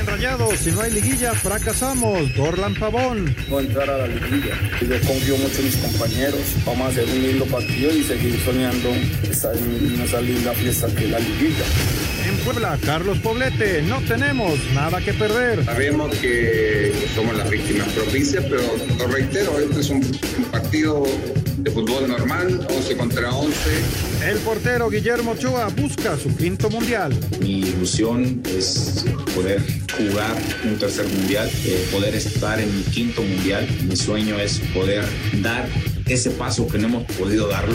En Rayados, si no hay liguilla, fracasamos. Dorlan Pavón. No entrar a la liguilla. Yo confío mucho en mis compañeros. Vamos a hacer un lindo partido y seguir soñando esa, esa linda fiesta que es la liguilla. En Puebla, Carlos Poblete, no tenemos nada que perder. Sabemos que somos las víctimas propicias, pero lo reitero, este es un, un partido de fútbol normal, 11 contra 11. El portero Guillermo Ochoa busca su quinto mundial. Mi ilusión es poder jugar un tercer mundial, eh, poder estar en mi quinto mundial. Mi sueño es poder dar ese paso que no hemos podido darlo.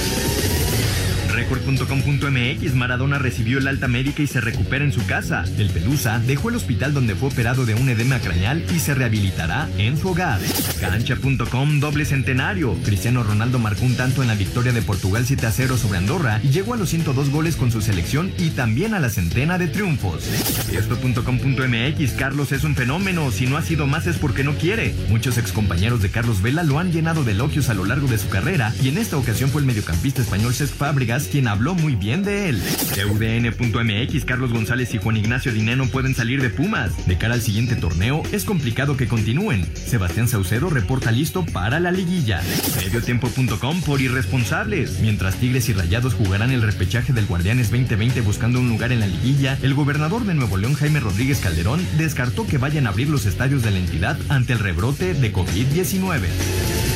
Record.com.mx Maradona recibió el alta médica y se recupera en su casa. El Pelusa dejó el hospital donde fue operado de un edema craneal y se rehabilitará en su hogar. Cancha.com doble centenario. Cristiano Ronaldo marcó un tanto en la victoria de Portugal 7 a 0 sobre Andorra y llegó a los 102 goles con su selección y también a la centena de triunfos. Esto.com.mx Carlos es un fenómeno. Si no ha sido más es porque no quiere. Muchos excompañeros de Carlos Vela lo han llenado de elogios a lo largo de su carrera y en esta ocasión fue el mediocampista español Cesc Fábregas quien habló muy bien de él. De UDN.mx, Carlos González y Juan Ignacio Dineno pueden salir de Pumas. De cara al siguiente torneo, es complicado que continúen. Sebastián Saucedo reporta listo para la liguilla. Mediotiempo.com por irresponsables. Mientras Tigres y Rayados jugarán el repechaje del Guardianes 2020 buscando un lugar en la liguilla, el gobernador de Nuevo León, Jaime Rodríguez Calderón, descartó que vayan a abrir los estadios de la entidad ante el rebrote de COVID-19.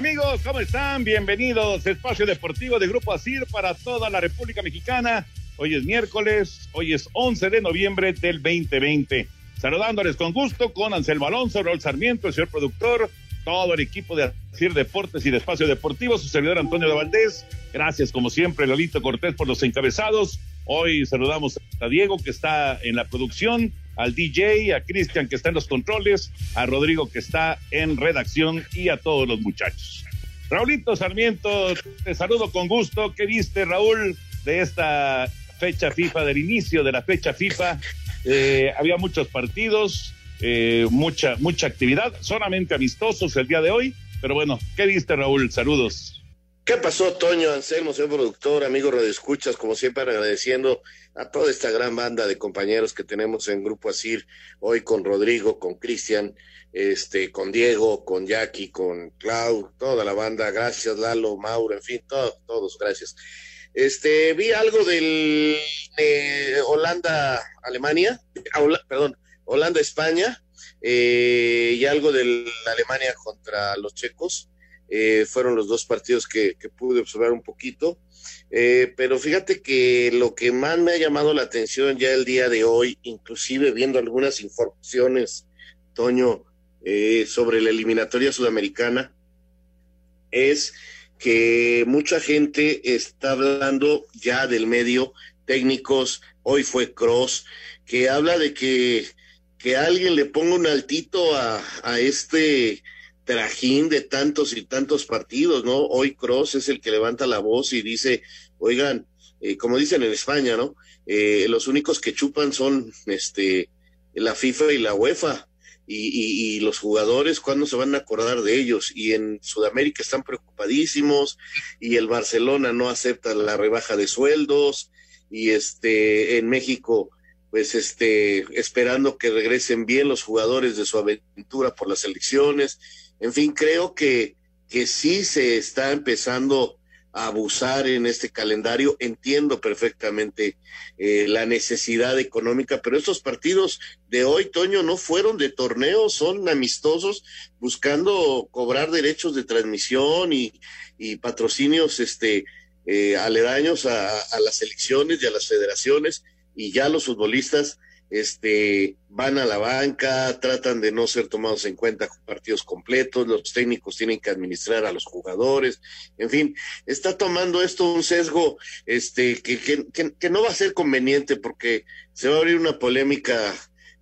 Amigos, ¿cómo están? Bienvenidos Espacio Deportivo de Grupo ASIR para toda la República Mexicana. Hoy es miércoles, hoy es 11 de noviembre del 2020. Saludándoles con gusto con Anselmo Alonso, Raúl Sarmiento, el señor productor, todo el equipo de ASIR Deportes y de Espacio Deportivo, su servidor Antonio de Valdés. Gracias, como siempre, Lolito Cortés por los encabezados. Hoy saludamos a Diego, que está en la producción, al DJ, a Cristian, que está en los controles, a Rodrigo, que está en redacción, y a todos los muchachos. Raulito Sarmiento, te saludo con gusto. ¿Qué viste, Raúl, de esta fecha FIFA, del inicio de la fecha FIFA? Eh, había muchos partidos, eh, mucha, mucha actividad, solamente amistosos el día de hoy, pero bueno, ¿qué viste, Raúl? Saludos. ¿Qué pasó, Toño, Anselmo, señor productor, amigo Escuchas, como siempre agradeciendo a toda esta gran banda de compañeros que tenemos en Grupo Asir, hoy con Rodrigo, con Cristian, este, con Diego, con Jackie, con Clau, toda la banda, gracias, Lalo, Mauro, en fin, todos, todos, gracias. Este, vi algo del eh, Holanda, Alemania, perdón, Holanda, España, eh, y algo de Alemania contra los checos eh, fueron los dos partidos que, pude observar un poquito. Eh, pero fíjate que lo que más me ha llamado la atención ya el día de hoy, inclusive viendo algunas informaciones, Toño, eh, sobre la eliminatoria sudamericana, es que mucha gente está hablando ya del medio, técnicos, hoy fue Cross, que habla de que, que alguien le ponga un altito a, a este trajín de tantos y tantos partidos, ¿no? Hoy Cross es el que levanta la voz y dice, oigan, eh, como dicen en España, ¿no? Eh, los únicos que chupan son este la FIFA y la UEFA. y, y, los jugadores, ¿cuándo se van a acordar de ellos? Y en Sudamérica están preocupadísimos y el Barcelona no acepta la rebaja de sueldos y este en México pues este esperando que regresen bien los jugadores de su aventura por las elecciones. En fin, creo que que sí se está empezando abusar en este calendario. Entiendo perfectamente eh, la necesidad económica, pero estos partidos de hoy, Toño, no fueron de torneo, son amistosos buscando cobrar derechos de transmisión y, y patrocinios este, eh, aledaños a, a las elecciones y a las federaciones y ya los futbolistas este, van a la banca, tratan de no ser tomados en cuenta partidos completos, los técnicos tienen que administrar a los jugadores, en fin, está tomando esto un sesgo este, que, que, que, no va a ser conveniente porque se va a abrir una polémica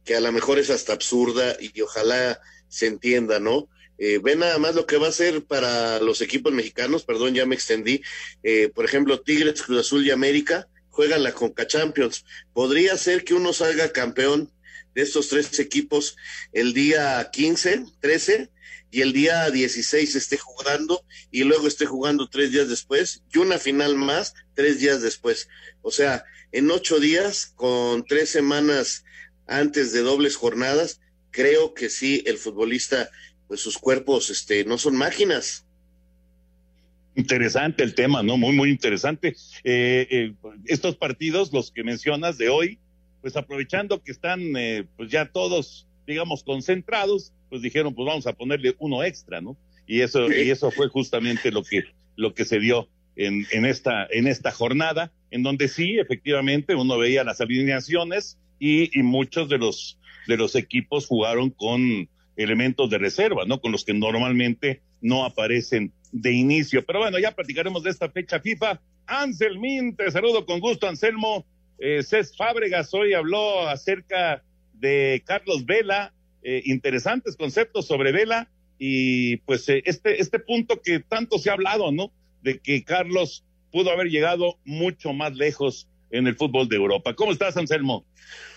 que a lo mejor es hasta absurda y ojalá se entienda, ¿no? Eh, ve nada más lo que va a ser para los equipos mexicanos, perdón, ya me extendí, eh, por ejemplo, Tigres, Cruz Azul y América, juegan la Conca Champions. Podría ser que uno salga campeón de estos tres equipos el día 15, 13 y el día 16 esté jugando y luego esté jugando tres días después y una final más tres días después. O sea, en ocho días con tres semanas antes de dobles jornadas, creo que sí, el futbolista, pues sus cuerpos este, no son máquinas. Interesante el tema, ¿no? Muy, muy interesante. Eh, eh, estos partidos, los que mencionas de hoy, pues aprovechando que están eh, pues ya todos, digamos, concentrados, pues dijeron, pues vamos a ponerle uno extra, ¿no? Y eso, y eso fue justamente lo que, lo que se dio en, en, esta, en esta jornada, en donde sí, efectivamente, uno veía las alineaciones y, y muchos de los, de los equipos jugaron con elementos de reserva, ¿no? Con los que normalmente no aparecen de inicio. Pero bueno, ya platicaremos de esta fecha FIFA. Anselmín, te saludo con gusto, Anselmo. Eh, Cés Fábregas hoy habló acerca de Carlos Vela, eh, interesantes conceptos sobre Vela y pues eh, este, este punto que tanto se ha hablado, ¿no? De que Carlos pudo haber llegado mucho más lejos en el fútbol de Europa. ¿Cómo estás, Anselmo?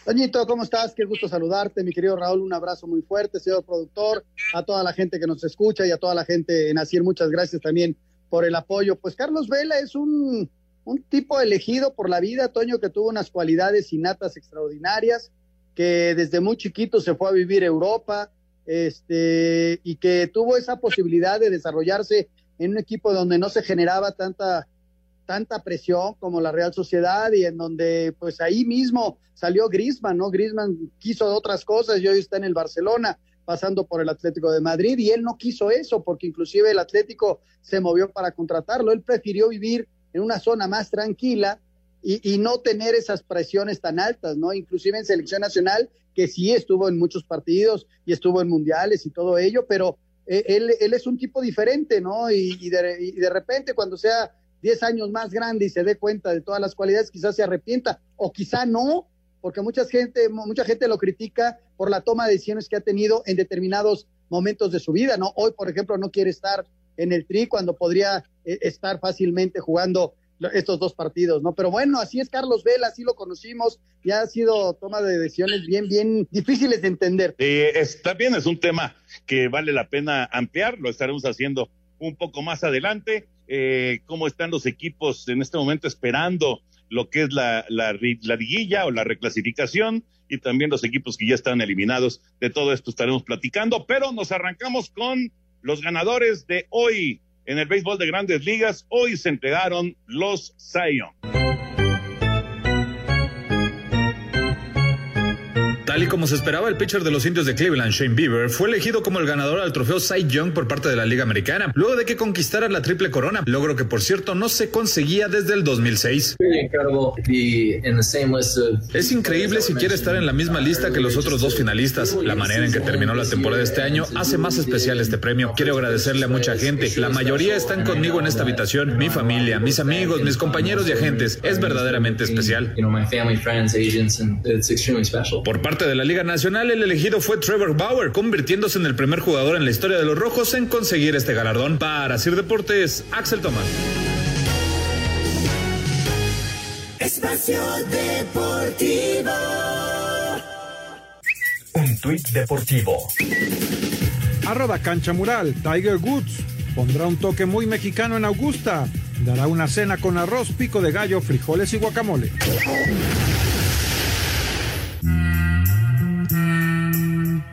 Doñito, ¿cómo estás? Qué gusto saludarte, mi querido Raúl. Un abrazo muy fuerte, señor productor, a toda la gente que nos escucha y a toda la gente en Asir. Muchas gracias también por el apoyo. Pues Carlos Vela es un, un tipo elegido por la vida, Toño, que tuvo unas cualidades innatas extraordinarias, que desde muy chiquito se fue a vivir Europa, este, y que tuvo esa posibilidad de desarrollarse en un equipo donde no se generaba tanta tanta presión como la Real Sociedad y en donde pues ahí mismo salió Grisman, ¿no? Grisman quiso otras cosas y hoy está en el Barcelona pasando por el Atlético de Madrid y él no quiso eso porque inclusive el Atlético se movió para contratarlo, él prefirió vivir en una zona más tranquila y, y no tener esas presiones tan altas, ¿no? Inclusive en selección nacional, que sí estuvo en muchos partidos y estuvo en mundiales y todo ello, pero eh, él, él es un tipo diferente, ¿no? Y, de, y de repente cuando sea 10 años más grande y se dé cuenta de todas las cualidades, quizás se arrepienta o quizá no, porque mucha gente, mucha gente lo critica por la toma de decisiones que ha tenido en determinados momentos de su vida, ¿no? Hoy, por ejemplo, no quiere estar en el tri cuando podría eh, estar fácilmente jugando estos dos partidos, ¿no? Pero bueno, así es Carlos Vela, así lo conocimos y ha sido toma de decisiones bien, bien difíciles de entender. Eh, es, también es un tema que vale la pena ampliar, lo estaremos haciendo un poco más adelante eh, cómo están los equipos en este momento esperando lo que es la, la, la, liguilla o la reclasificación y también los equipos que ya están eliminados. De todo esto estaremos platicando, pero nos arrancamos con los ganadores de hoy en el béisbol de grandes ligas. Hoy se entregaron los Zion. Tal y como se esperaba, el pitcher de los indios de Cleveland, Shane Bieber, fue elegido como el ganador al trofeo Cy Young por parte de la Liga Americana, luego de que conquistara la triple corona, logro que por cierto no se conseguía desde el 2006. Es increíble si quiere estar en la misma lista que los otros dos finalistas. La manera en que terminó la temporada este año hace más especial este premio. Quiero agradecerle a mucha gente. La mayoría están conmigo en esta habitación. Mi familia, mis amigos, mis compañeros y agentes. Es verdaderamente especial. Por parte de la Liga Nacional, el elegido fue Trevor Bauer, convirtiéndose en el primer jugador en la historia de los Rojos en conseguir este galardón. Para Sir Deportes, Axel Tomás. Espacio Deportivo. Un tuit deportivo. Arroba cancha mural, Tiger Woods. Pondrá un toque muy mexicano en Augusta. Dará una cena con arroz, pico de gallo, frijoles y guacamole.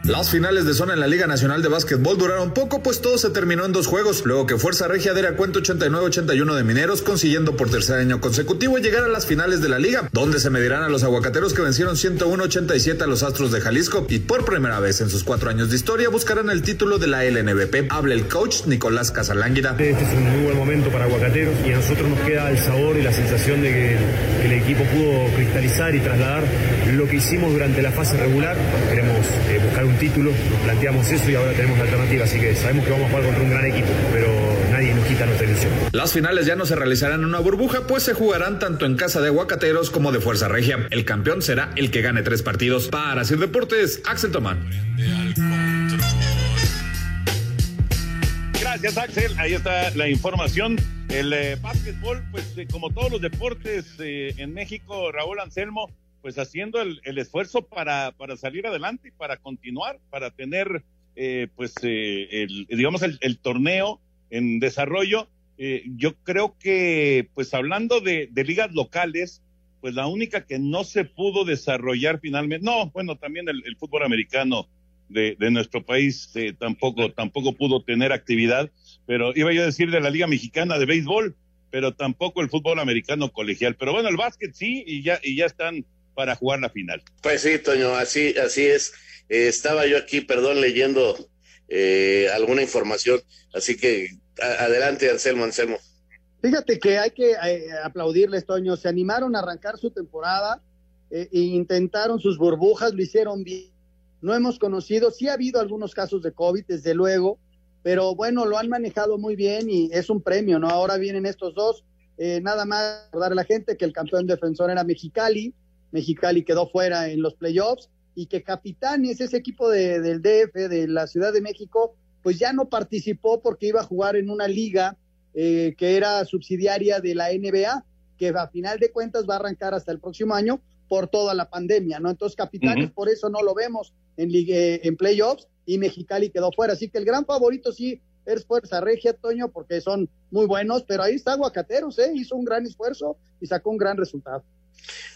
Las finales de zona en la Liga Nacional de Básquetbol duraron poco, pues todo se terminó en dos juegos, luego que Fuerza Regia diera cuenta 89-81 de Mineros, consiguiendo por tercer año consecutivo llegar a las finales de la liga, donde se medirán a los aguacateros que vencieron 101-87 a los Astros de Jalisco y por primera vez en sus cuatro años de historia buscarán el título de la LNBP. Habla el coach Nicolás Casalánguida. Este es un muy buen momento para aguacateros y a nosotros nos queda el sabor y la sensación de que, que el equipo pudo cristalizar y trasladar lo que hicimos durante la fase regular. Queremos eh, buscar un título, nos planteamos eso y ahora tenemos la alternativa, así que sabemos que vamos a jugar contra un gran equipo, pero nadie nos quita nuestra ilusión. Las finales ya no se realizarán en una burbuja, pues se jugarán tanto en casa de Aguacateros como de Fuerza Regia. El campeón será el que gane tres partidos. Para Sir Deportes, Axel Tomán. Gracias, Axel. Ahí está la información. El eh, básquetbol, pues eh, como todos los deportes eh, en México, Raúl Anselmo, pues haciendo el, el esfuerzo para, para salir adelante y para continuar, para tener, eh, pues, eh, el, digamos, el, el torneo en desarrollo. Eh, yo creo que, pues, hablando de, ligas locales, pues la única que no se pudo desarrollar finalmente, no, bueno, también el, el fútbol americano de, de nuestro país eh, tampoco, tampoco pudo tener actividad, pero iba yo a decir de la Liga Mexicana de Béisbol, pero tampoco el fútbol americano colegial. Pero bueno, el básquet sí, y ya, y ya están para jugar la final. Pues sí, Toño, así, así es. Eh, estaba yo aquí, perdón, leyendo eh, alguna información, así que a- adelante, Anselmo, Anselmo. Fíjate que hay que eh, aplaudirles, Toño. Se animaron a arrancar su temporada eh, e intentaron sus burbujas, lo hicieron bien. No hemos conocido, sí ha habido algunos casos de COVID, desde luego, pero bueno, lo han manejado muy bien y es un premio, ¿no? Ahora vienen estos dos. Eh, nada más recordar a la gente que el campeón defensor era Mexicali. Mexicali quedó fuera en los playoffs y que Capitanes, ese equipo de- del DF, de la Ciudad de México, pues ya no participó porque iba a jugar en una liga eh, que era subsidiaria de la NBA, que a final de cuentas va a arrancar hasta el próximo año por toda la pandemia, ¿no? Entonces, Capitanes, por eso no lo vemos en, eh, en playoffs y Mexicali quedó fuera. Así que el gran favorito sí es Fuerza Regia, Toño, porque son muy buenos, pero ahí está Aguacateros, ¿eh? Hizo un gran esfuerzo y sacó un gran resultado.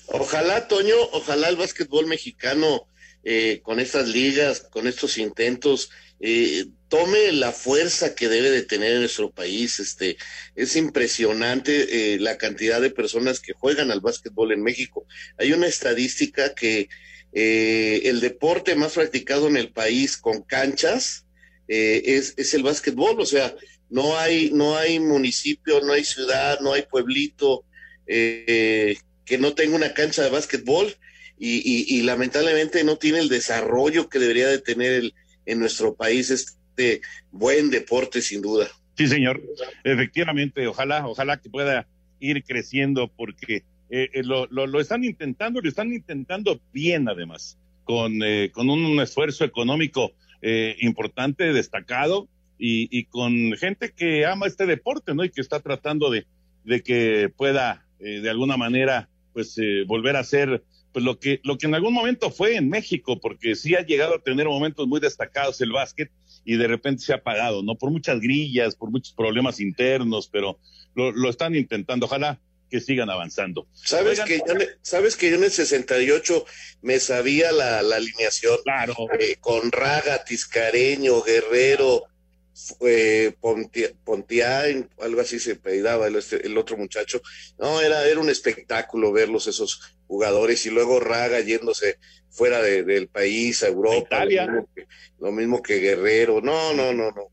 Ojalá, Toño, ojalá el básquetbol mexicano eh, con estas ligas, con estos intentos, eh, tome la fuerza que debe de tener en nuestro país. Este, es impresionante eh, la cantidad de personas que juegan al básquetbol en México. Hay una estadística que eh, el deporte más practicado en el país con canchas eh, es, es el básquetbol. O sea, no hay, no hay municipio, no hay ciudad, no hay pueblito. eh, que no tenga una cancha de básquetbol y, lamentablemente no tiene el desarrollo que debería de tener el, en nuestro país este buen deporte sin duda. Sí, señor. Efectivamente, ojalá, ojalá que pueda ir creciendo porque eh, eh, lo, lo, lo están intentando, lo están intentando bien además, con, eh, con un esfuerzo económico eh, importante, destacado y, y con gente que ama este deporte, ¿no? Y que está tratando de, de que pueda eh, de alguna manera pues eh, volver a ser pues lo que lo que en algún momento fue en México porque sí ha llegado a tener momentos muy destacados el básquet y de repente se ha apagado no por muchas grillas por muchos problemas internos pero lo, lo están intentando. Ojalá que sigan avanzando. Sabes Oigan, que yo, sabes que yo en el 68 me sabía la, la alineación claro. Eh, con Raga, Tiscareño, Guerrero, eh, Pontiain, algo así se pedaba el, este- el otro muchacho. No, era, era un espectáculo verlos esos jugadores y luego Raga yéndose fuera de- del país a Europa. Italia. Lo mismo, que, lo mismo que Guerrero. No, no, no, no.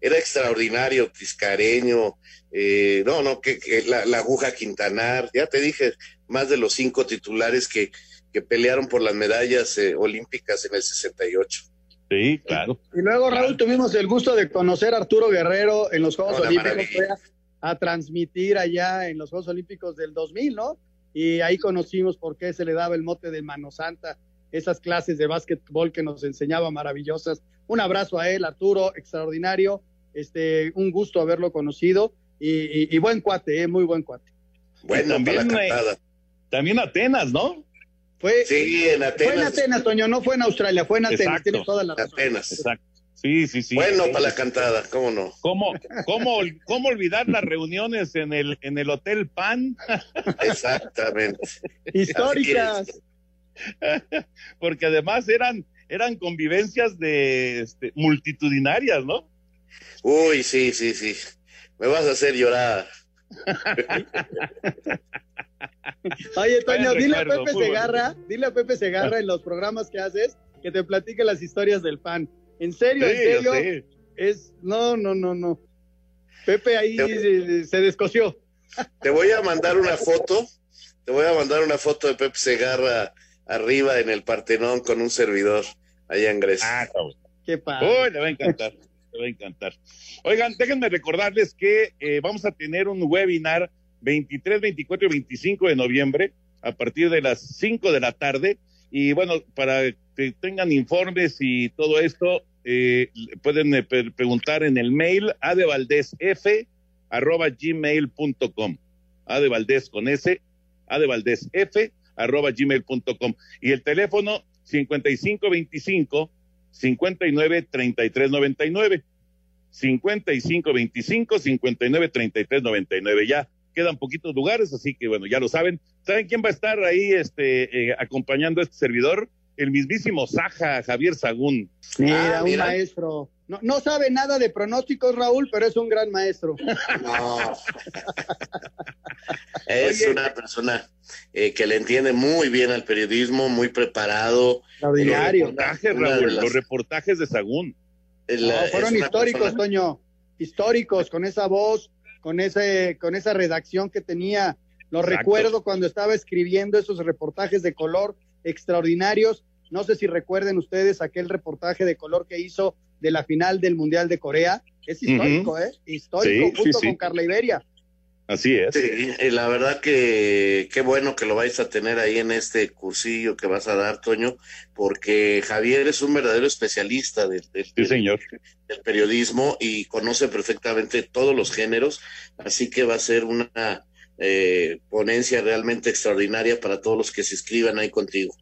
Era extraordinario, Tiscareño. eh, no, no, que, que la, la aguja Quintanar. Ya te dije, más de los cinco titulares que, que pelearon por las medallas eh, olímpicas en el 68. Sí, claro. Y luego, Raúl, tuvimos el gusto de conocer a Arturo Guerrero en los Juegos Una Olímpicos. Fue a, a transmitir allá en los Juegos Olímpicos del 2000, ¿no? Y ahí conocimos por qué se le daba el mote de Mano Santa, esas clases de básquetbol que nos enseñaba maravillosas. Un abrazo a él, Arturo, extraordinario. Este, un gusto haberlo conocido y, y- y buen cuate, ¿eh? muy buen cuate. Bueno, también, para la eh, cantada. también Atenas no Fue, Sí, en Atenas. Fue en Atenas, Toño, no fue en Australia, fue en Atenas, Exacto. tienes toda la razón. Atenas. Exacto. Sí, sí, sí. Bueno, Sí. para la cantada, ¿cómo no? ¿Cómo, cómo, cómo olvidar las reuniones en el, en el Hotel Pan? Exactamente. Históricas. Porque además eran, eran convivencias de este, multitudinarias, ¿no? Uy, sí, sí, sí. Me vas a hacer llorar. Oye, Toño, dile a Pepe Segarra, dile a Pepe Segarra en los programas que haces que te platique las historias del pan. En serio, en Sí, serio, es no, no, no, no. Pepe ahí se, se descoció. Te voy a mandar una foto. Te voy a mandar una foto de Pepe Segarra arriba en el Partenón con un servidor allá en Grecia. Ah, cabrón. Qué padre. Uy, le va a encantar. Le va a encantar. Oigan, déjenme recordarles que eh, vamos a tener un webinar 23, 24 y 25 de noviembre a partir de las 5 de la tarde. Y bueno, para que tengan informes y todo esto, eh, pueden eh, pre- preguntar en el mail adevaldesf arroba gmail.com. Adevaldez con S, adevaldesf arroba gmail.com. Y el teléfono 5525 59 33 99. 55 25 59 33 99. Ya quedan poquitos lugares, así que bueno, ya lo saben. ¿Saben quién va a estar ahí este, eh, acompañando a este servidor? El mismísimo Saja, Javier Sagún. Mira, Ah, un mira. maestro. No, no sabe nada de pronósticos, Raúl, pero es un gran maestro. No. Es Oye. una persona eh, que le entiende muy bien al periodismo, muy preparado. Extraordinario. Una- Reportajes, Raúl, las- los reportajes de Sagún. No, fueron históricos, persona- Toño. Históricos, con esa voz, con ese, con esa redacción que tenía. Lo Exacto. recuerdo cuando estaba escribiendo esos reportajes de color extraordinarios. No sé si recuerden ustedes aquel reportaje de color que hizo de la final del Mundial de Corea. Es histórico, ¿eh? Histórico, Sí, sí, junto sí. con Carla Iberia. Así es. Sí, y la verdad que qué bueno que lo vais a tener ahí en este cursillo que vas a dar, Toño, porque Javier es un verdadero especialista del, del- Sí, señor. del periodismo y conoce perfectamente todos los géneros, así que va a ser una eh, ponencia realmente extraordinaria para todos los que se inscriban ahí contigo.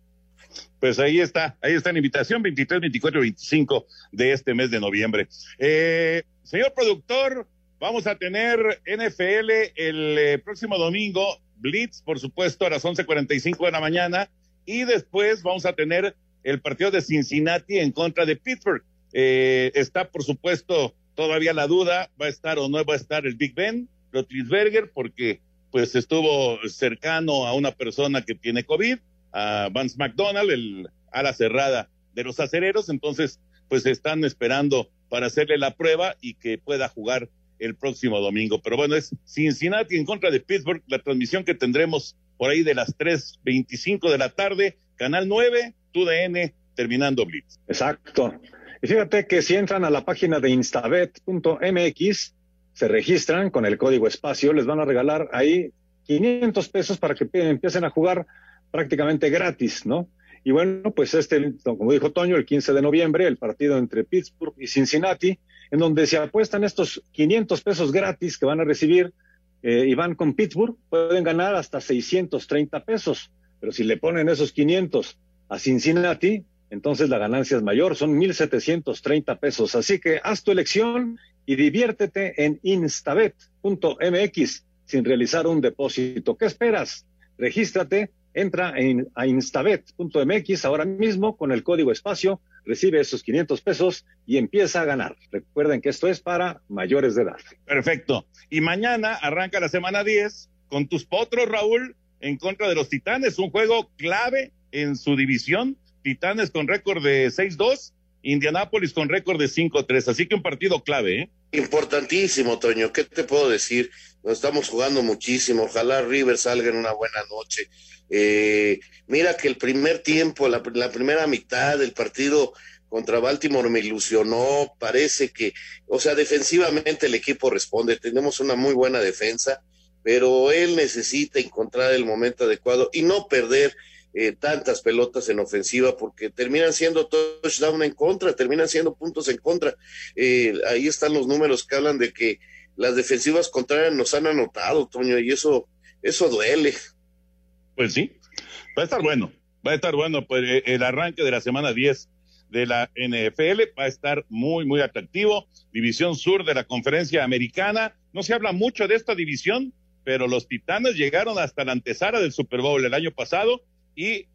Pues ahí está, ahí está la invitación, 23, 24 y 25 de este mes de noviembre. Eh, señor productor, vamos a tener NFL el eh, próximo domingo, Blitz, por supuesto, a las 11.45 de la mañana, y después vamos a tener el partido de Cincinnati en contra de Pittsburgh. Eh, está, por supuesto, todavía la duda, va a estar o no va a estar el Big Ben, Rotlisberger, porque pues estuvo cercano a una persona que tiene COVID, a Vance McDonald, el ala cerrada de los acereros, entonces pues están esperando para hacerle la prueba y que pueda jugar el próximo domingo. Pero bueno, es Cincinnati en contra de Pittsburgh, la transmisión que tendremos por ahí de las 3.25 de la tarde, Canal 9, TUDN, terminando Blitz. Exacto. Y fíjate que si entran a la página de instabet.mx, se registran con el código espacio, les van a regalar ahí 500 pesos para que empiecen a jugar prácticamente gratis, ¿no? Y bueno, pues este, como dijo Toño, el 15 de noviembre, el partido entre Pittsburgh y Cincinnati, en donde se apuestan estos 500 pesos gratis que van a recibir eh, y van con Pittsburgh, pueden ganar hasta 630 pesos. Pero si le ponen esos 500 a Cincinnati, entonces la ganancia es mayor, son 1.730 pesos. Así que haz tu elección y diviértete en instabet.mx sin realizar un depósito. ¿Qué esperas? Regístrate, entra en, a instabet.mx ahora mismo con el código espacio, recibe esos 500 pesos y empieza a ganar. Recuerden que esto es para mayores de edad. Perfecto. Y mañana arranca la semana 10 con tus potros, Raúl, en contra de los Titanes, un juego clave en su división. Titanes con récord de 6-2, Indianápolis con récord de 5-3. Así que un partido clave, ¿eh? Importantísimo, Toño. ¿Qué te puedo decir? Nos estamos jugando muchísimo. Ojalá River salga en una buena noche. Eh, mira que el primer tiempo, la, la primera mitad del partido contra Baltimore me ilusionó. Parece que, o sea, defensivamente el equipo responde. Tenemos una muy buena defensa, pero él necesita encontrar el momento adecuado y no perder eh, tantas pelotas en ofensiva porque terminan siendo touchdown en contra, terminan siendo puntos en contra. Eh, ahí están los números que hablan de que las defensivas contrarias nos han anotado, Toño, y eso, eso duele. Pues sí, va a estar bueno. Va a estar bueno, pues eh, el arranque de la semana 10 de la NFL va a estar muy, muy atractivo. División Sur de la Conferencia Americana. No se habla mucho de esta división, pero los Titanes llegaron hasta la antesala del Super Bowl el año pasado y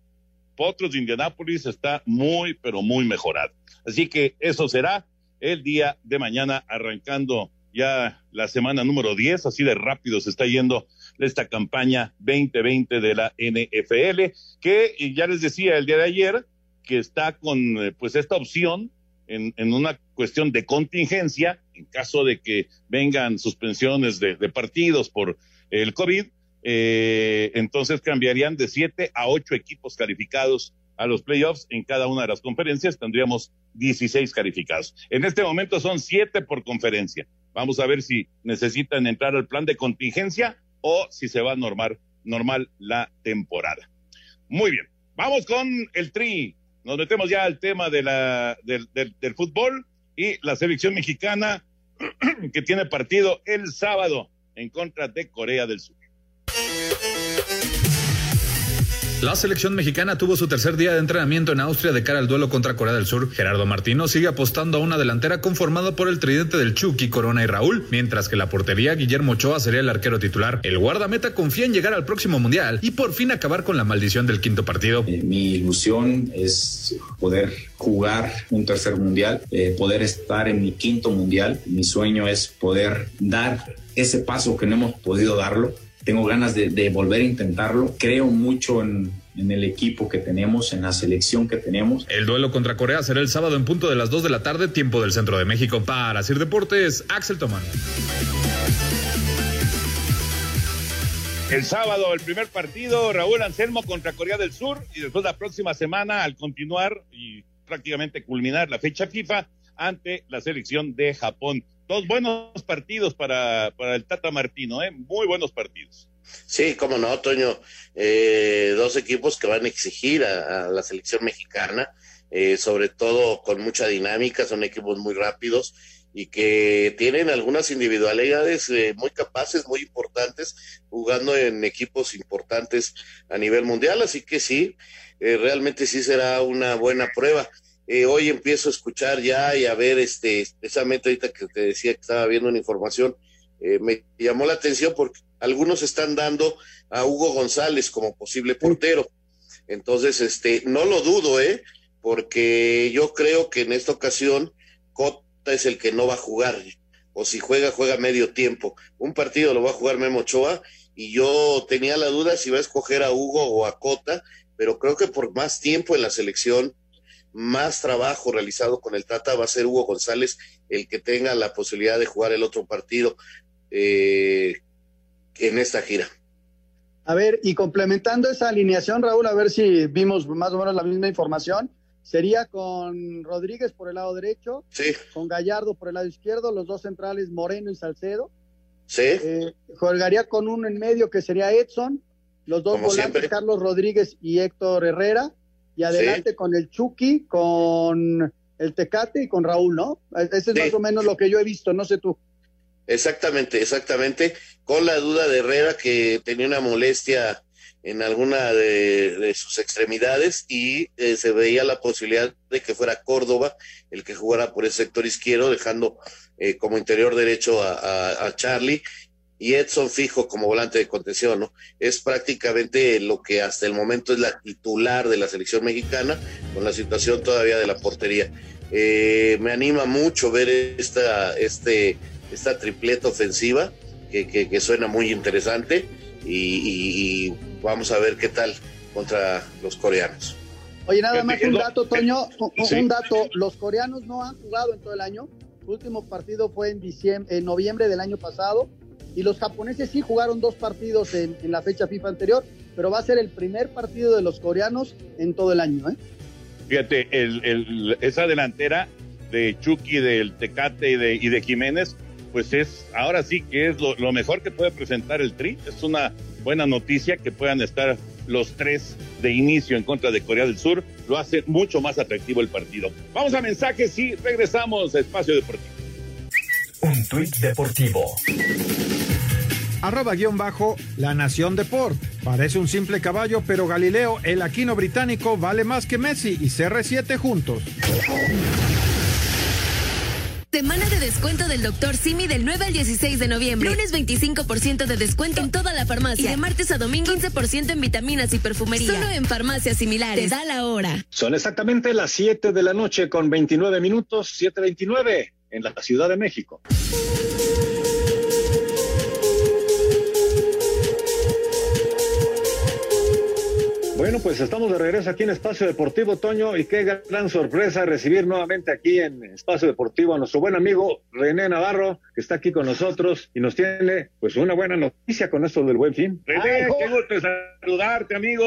Potros de Indianápolis está muy, pero muy mejorado. Así que eso será el día de mañana, arrancando ya la semana número 10, así de rápido se está yendo esta campaña 2020 de la NFL, que ya les decía el día de ayer, que está con eh, pues esta opción en, en, una cuestión de contingencia, en caso de que vengan suspensiones de, de partidos por el COVID, eh, entonces cambiarían de siete a ocho equipos calificados a los playoffs en cada una de las conferencias, tendríamos 16 calificados. En este momento son siete por conferencia. Vamos a ver si necesitan entrar al plan de contingencia o si se va a normar normal la temporada. Muy bien, vamos con el tri. Nos metemos ya al tema de la, del, del, del fútbol y la selección mexicana que tiene partido el sábado en contra de Corea del Sur. La selección mexicana tuvo su tercer día de entrenamiento en Austria de cara al duelo contra Corea del Sur. Gerardo Martino sigue apostando a una delantera conformada por el tridente del Chucky, Corona y Raúl, mientras que la portería Guillermo Ochoa sería el arquero titular. El guardameta confía en llegar al próximo mundial y por fin acabar con la maldición del quinto partido. Eh, mi ilusión es poder jugar un tercer mundial, eh, poder estar en mi quinto mundial. Mi sueño es poder dar ese paso que no hemos podido darlo tengo ganas de, de, volver a intentarlo. Creo mucho en, en, el equipo que tenemos, en la selección que tenemos. El duelo contra Corea será el sábado en punto de las 2 de la tarde, tiempo del centro de México. Para Sir Deportes, Axel Tomán. El sábado, el primer partido, Raúl Anselmo contra Corea del Sur y después la próxima semana, al continuar y prácticamente culminar la fecha FIFA ante la selección de Japón dos buenos partidos para, para el Tata Martino, ¿eh? muy buenos partidos. Sí, cómo no, Toño. Eh, dos equipos que van a exigir a, a la selección mexicana, eh, sobre todo con mucha dinámica, son equipos muy rápidos y que tienen algunas individualidades eh, muy capaces, muy importantes, jugando en equipos importantes a nivel mundial. Así que sí, eh, realmente sí será una buena prueba. Eh, hoy empiezo a escuchar ya y a ver, este, especialmente ahorita que te decía que estaba viendo una información, eh, me llamó la atención porque algunos están dando a Hugo González como posible portero. Entonces, este, no lo dudo, ¿eh? Porque yo creo que en esta ocasión Cota es el que no va a jugar. O si juega, juega medio tiempo. Un partido lo va a jugar Memo Ochoa y yo tenía la duda si va a escoger a Hugo o a Cota, pero creo que por más tiempo en la selección más trabajo realizado con el Tata va a ser Hugo González el que tenga la posibilidad de jugar el otro partido eh, en esta gira. A ver, y complementando esa alineación, Raúl, a ver si vimos más o menos la misma información. Sería con Rodríguez por el lado derecho, sí. con Gallardo por el lado izquierdo, los dos centrales Moreno y Salcedo. Sí. Eh, jugaría con uno en medio que sería Edson, los dos Como volantes siempre. Carlos Rodríguez y Héctor Herrera, y adelante Sí. con el Chucky, con el Tecate y con Raúl, ¿no? Ese es Sí. más o menos lo que yo he visto, no sé tú. Exactamente, exactamente. Con la duda de Herrera que tenía una molestia en alguna de, de sus extremidades y eh, se veía la posibilidad de que fuera Córdoba el que jugara por ese sector izquierdo, dejando eh, como interior derecho a, a, a Charlie y Edson fijo como volante de contención, ¿no? Es prácticamente lo que hasta el momento es la titular de la selección mexicana, con la situación todavía de la portería. Eh, me anima mucho ver esta, este, esta tripleta ofensiva que, que, que suena muy interesante y, y, y, vamos a ver qué tal contra los coreanos. Oye, nada más un dato, Toño, un, Sí. un dato. Los coreanos no han jugado en todo el año. Su último partido fue en, diciembre, en noviembre del año pasado. Y los japoneses sí jugaron dos partidos en, la fecha FIFA anterior, pero va a ser el primer partido de los coreanos en todo el año. ¿eh? Fíjate, esa delantera de Chucky, del Tecate y de, y de Jiménez, pues es ahora sí que es lo, lo, mejor que puede presentar el Tri. Es una buena noticia que puedan estar los tres de inicio en contra de Corea del Sur. Lo hace mucho más atractivo el partido. Vamos a mensajes y regresamos a Espacio Deportivo. Un tuit deportivo. Arroba guion bajo La Nación Deport. Parece un simple caballo, pero Galileo, el aquino británico, vale más que Messi y CR7 juntos. Semana de descuento del Dr. Simi del 9 al 16 de noviembre. Lunes 25% de descuento en toda la farmacia. Y de martes a domingo 15% en vitaminas y perfumería. Solo en farmacias similares. Te da la hora. Son exactamente las 7 de la noche con 29 minutos, 7.29 en la Ciudad de México. Bueno, pues estamos de regreso aquí en Espacio Deportivo Toño y qué gran sorpresa recibir nuevamente aquí en Espacio Deportivo a nuestro buen amigo René Navarro, que está aquí con nosotros y nos tiene pues una buena noticia con esto del buen fin. René, qué gusto saludarte, amigo.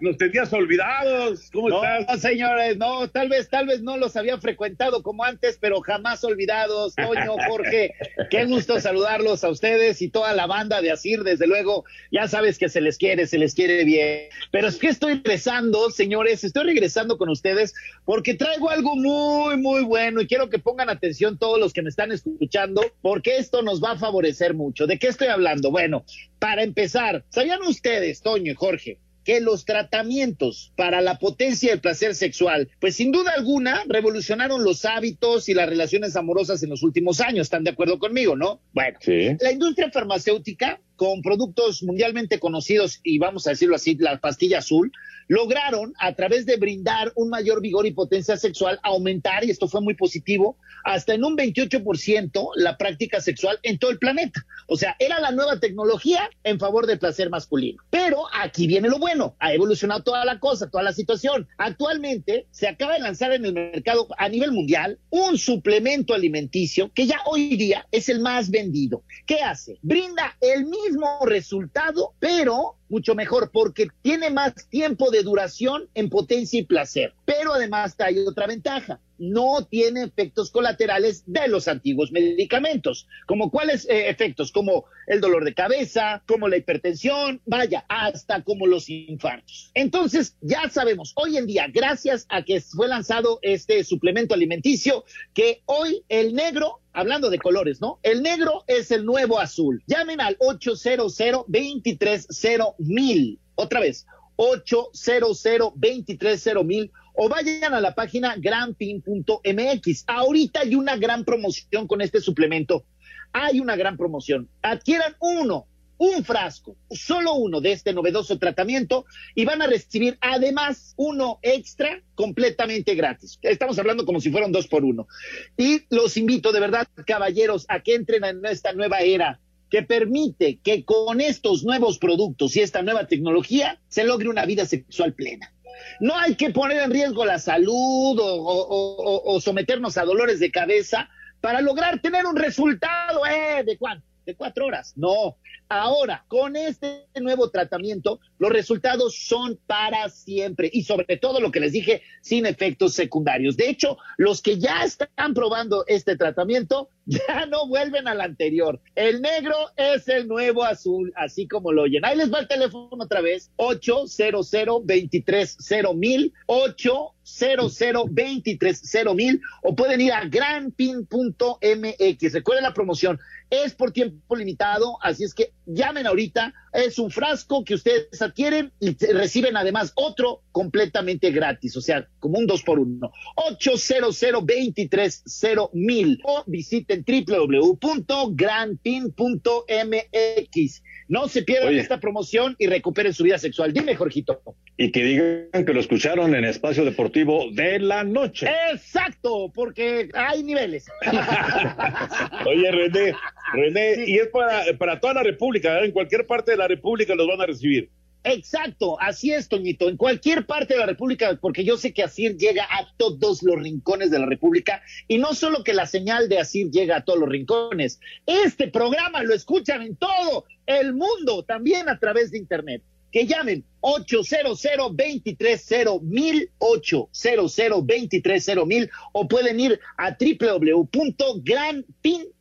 Nos tenías, olvidados. ¿Cómo no, estás? señores, no, tal vez, tal vez no los había frecuentado como antes, pero jamás olvidados. Toño, Jorge, qué gusto saludarlos a ustedes y toda la banda de Asir, desde luego, ya sabes que se les quiere, se les quiere bien. Pero es que estoy regresando, señores, estoy regresando con ustedes porque traigo algo muy, muy bueno y quiero que pongan atención todos los que me están escuchando porque esto nos va a favorecer mucho. ¿De qué estoy hablando? Bueno, para empezar, ¿sabían ustedes, Toño y Jorge, que los tratamientos para la potencia del placer sexual, pues sin duda alguna revolucionaron los hábitos y las relaciones amorosas en los últimos años. ¿Están de acuerdo conmigo, no? Bueno, la industria farmacéutica con productos mundialmente conocidos y vamos a decirlo así, la pastilla azul, lograron a través de brindar un mayor vigor y potencia sexual aumentar, y esto fue muy positivo, hasta en un 28% la práctica sexual en todo el planeta. O sea, era la nueva tecnología en favor del placer masculino. Pero aquí viene lo bueno, ha evolucionado toda la cosa, toda la situación. Actualmente se acaba de lanzar en el mercado a nivel mundial un suplemento alimenticio que ya hoy día es el más vendido. ¿Qué hace? Brinda el mismo resultado, pero mucho mejor porque tiene más tiempo de duración en potencia y placer. Pero además hay otra ventaja. No tiene efectos colaterales de los antiguos medicamentos. ¿Como cuáles eh, efectos? Como el dolor de cabeza, como la hipertensión, vaya, hasta como los infartos. Entonces, ya sabemos, hoy en día, gracias a que fue lanzado este suplemento alimenticio, que hoy el negro hablando de colores, ¿no? El negro es el nuevo azul. Llamen al 800 230 mil. Otra vez, 800 230 mil o vayan a la página granpin.mx. Ahorita hay una gran promoción con este suplemento. Hay una gran promoción. Adquieran uno un frasco, solo uno de este novedoso tratamiento y van a recibir además uno extra completamente gratis. Estamos hablando como si fueran dos por uno. Y los invito de verdad, caballeros, a que entren en esta nueva era que permite que con estos nuevos productos y esta nueva tecnología se logre una vida sexual plena. No hay que poner en riesgo la salud o, someternos a dolores de cabeza para lograr tener un resultado, ¿eh? ¿De cuánto? de cuatro horas. No, ahora con este nuevo tratamiento los resultados son para siempre y sobre todo lo que les dije, sin efectos secundarios. De hecho, los que ya están probando este tratamiento ya no vuelven al anterior. El negro es el nuevo azul, así como lo oyen. Ahí les va el teléfono otra vez, 800 230 mil, 800 230 mil, o pueden ir a granpin.mx. Recuerden la promoción, es por tiempo limitado, así es que llamen ahorita. Es un frasco que ustedes adquieren y reciben además otro completamente gratis, o sea, como un dos por uno. 800 230 mil o visiten www.granpin.mx. No se pierdan esta promoción y recuperen su vida sexual. Dime, Jorgito. Y que digan que lo escucharon en Espacio Deportivo de la Noche. Exacto, porque hay niveles. Oye, René, René, y es para, para toda la República, en cualquier parte de la República los van a recibir. Exacto, así es, Toñito, en cualquier parte de la República, porque yo sé que Asir llega a todos los rincones de la República y no solo que la señal de Asir llega a todos los rincones, este programa lo escuchan en todo el mundo, también a través de Internet. Que llamen 800 230 mil 800 230 mil o pueden ir a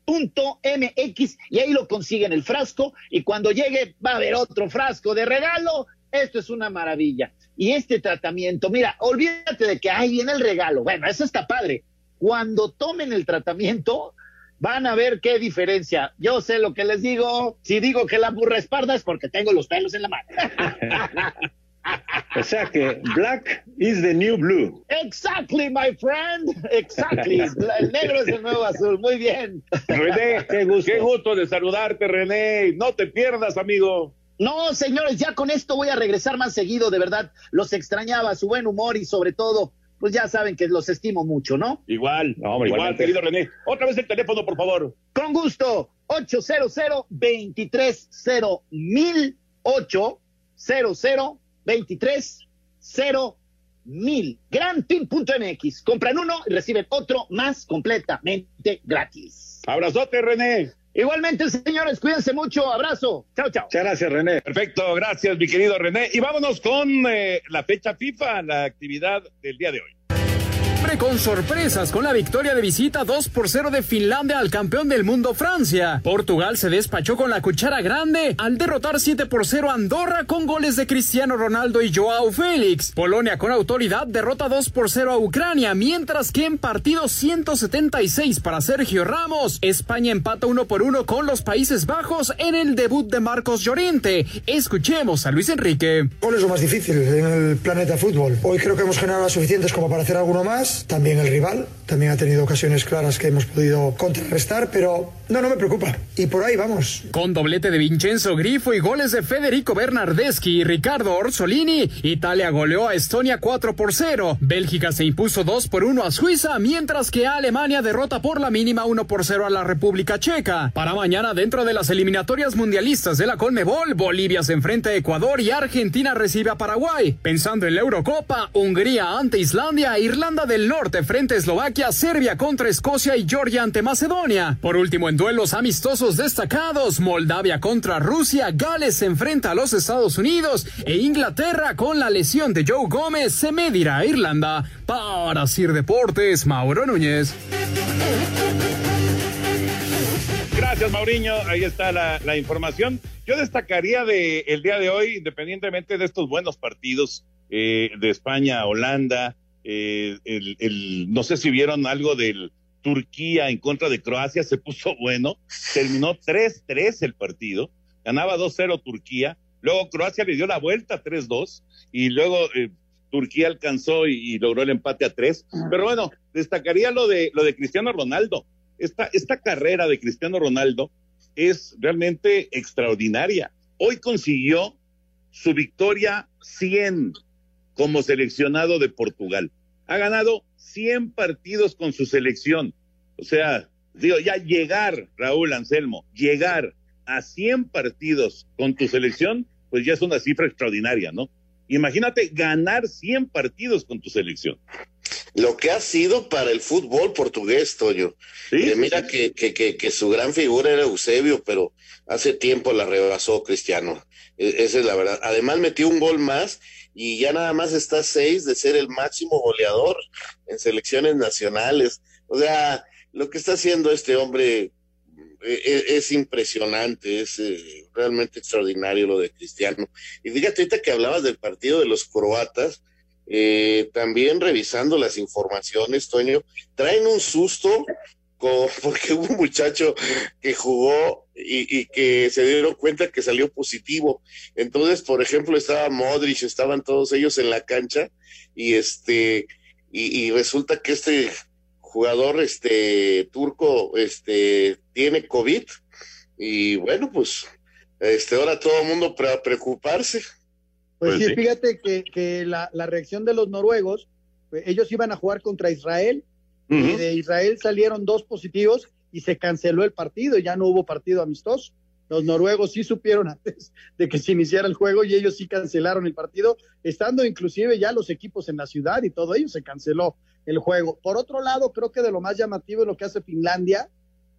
www.granpin.mx y ahí lo consiguen el frasco y cuando llegue va a haber otro frasco de regalo. Esto es una maravilla. Y este tratamiento, mira, olvídate de que ahí viene el regalo. Bueno, eso está padre. Cuando tomen el tratamiento, van a ver qué diferencia. Yo sé lo que les digo. Si digo que la burra es parda es porque tengo los pelos en la mano. O sea que black is the new blue. Exactly, my friend. Exactly. El negro es el nuevo azul. Muy bien. René, qué gusto. qué gusto de saludarte, René. No te pierdas, amigo. No, señores, ya con esto voy a regresar más seguido, de verdad. Los extrañaba, su buen humor y sobre todo, pues ya saben que los estimo mucho, ¿no? Igual, igual, igualmente. querido René. Otra vez el teléfono, por favor. Con gusto, 800 230 mil 800 230 mil. Granteam.mx. Compran uno y reciben otro más completamente gratis. Abrazote, René. Igualmente, señores, cuídense mucho. Abrazo. Chao, chao. Muchas gracias, René. Perfecto, gracias, mi querido René. Y vámonos con eh, la fecha FIFA, la actividad del día de hoy. Con sorpresas con la victoria de visita 2 por 0 de Finlandia al campeón del mundo Francia. Portugal se despachó con la cuchara grande al derrotar 7 por 0 a Andorra con goles de Cristiano Ronaldo y Joao Félix. Polonia con autoridad derrota 2 por 0 a Ucrania, mientras que en partido 176 para Sergio Ramos, España empata 1 por 1 con los Países Bajos en el debut de Marcos Llorente. Escuchemos a Luis Enrique. ¿Cuál es lo más difícil en el planeta fútbol? Hoy creo que hemos generado suficientes como para hacer alguno más. También el rival, también ha tenido ocasiones claras que hemos podido contrarrestar, pero no, no me preocupa. Y por ahí vamos. Con doblete de Vincenzo Grifo y goles de Federico Bernardeschi y Ricardo Orsolini, Italia goleó a Estonia 4 por 0. Bélgica se impuso 2 por 1 a Suiza, mientras que Alemania derrota por la mínima 1 por 0 a la República Checa. Para mañana, dentro de las eliminatorias mundialistas de la Colmebol, Bolivia se enfrenta a Ecuador y Argentina recibe a Paraguay. Pensando en la Eurocopa, Hungría ante Islandia, Irlanda del Norte frente a Eslovaquia, Serbia contra Escocia y Georgia ante Macedonia. Por último, en duelos amistosos destacados, Moldavia contra Rusia, Gales se enfrenta a los Estados Unidos e Inglaterra con la lesión de Joe Gómez se medirá a Irlanda. Para Sir Deportes, Mauro Núñez. Gracias, Mauriño. Ahí está la, información. Yo destacaría de el día de hoy, independientemente de estos buenos partidos eh, de España, Holanda, eh, el, no sé si vieron algo del Turquía en contra de Croacia, se puso bueno, terminó 3-3 el partido, ganaba 2-0 Turquía, luego Croacia le dio la vuelta 3-2 y luego eh, Turquía alcanzó y, y, logró el empate a 3, pero bueno, destacaría lo de, lo de Cristiano Ronaldo. Esta, esta carrera de Cristiano Ronaldo es realmente extraordinaria. Hoy consiguió su victoria 100 como seleccionado de Portugal. Ha ganado 100 partidos con su selección. O sea, digo, ya llegar, Raúl Anselmo, llegar a 100 partidos con tu selección, pues ya es una cifra extraordinaria, ¿no? Imagínate ganar 100 partidos con tu selección. Lo que ha sido para el fútbol portugués, Toño. ¿Sí? Eh, mira que, que, que, que, su gran figura era Eusebio, pero hace tiempo la rebasó Cristiano. E esa es la verdad. Además metió un gol más y ya nada más está seis de ser el máximo goleador en selecciones nacionales. O sea, lo que está haciendo este hombre es, es impresionante, es eh, realmente extraordinario lo de Cristiano. Y fíjate ahorita que hablabas del partido de los croatas, eh, también revisando las informaciones, Toño, traen un susto con, porque hubo un muchacho que jugó y, y, que se dieron cuenta que salió positivo. Entonces, por ejemplo, estaba Modric, estaban todos ellos en la cancha y este y, y resulta que este jugador este turco este tiene COVID y bueno, pues este ahora todo el mundo para preocuparse. Pues, pues sí, sí, fíjate que, que la, la, reacción de los noruegos, ellos iban a jugar contra Israel, uh -huh. y de Israel salieron dos positivos y se canceló el partido, ya no hubo partido amistoso. Los noruegos sí supieron antes de que se iniciara el juego y ellos sí cancelaron el partido, estando inclusive ya los equipos en la ciudad y todo ello se canceló el juego. Por otro lado, creo que de lo más llamativo es lo que hace Finlandia.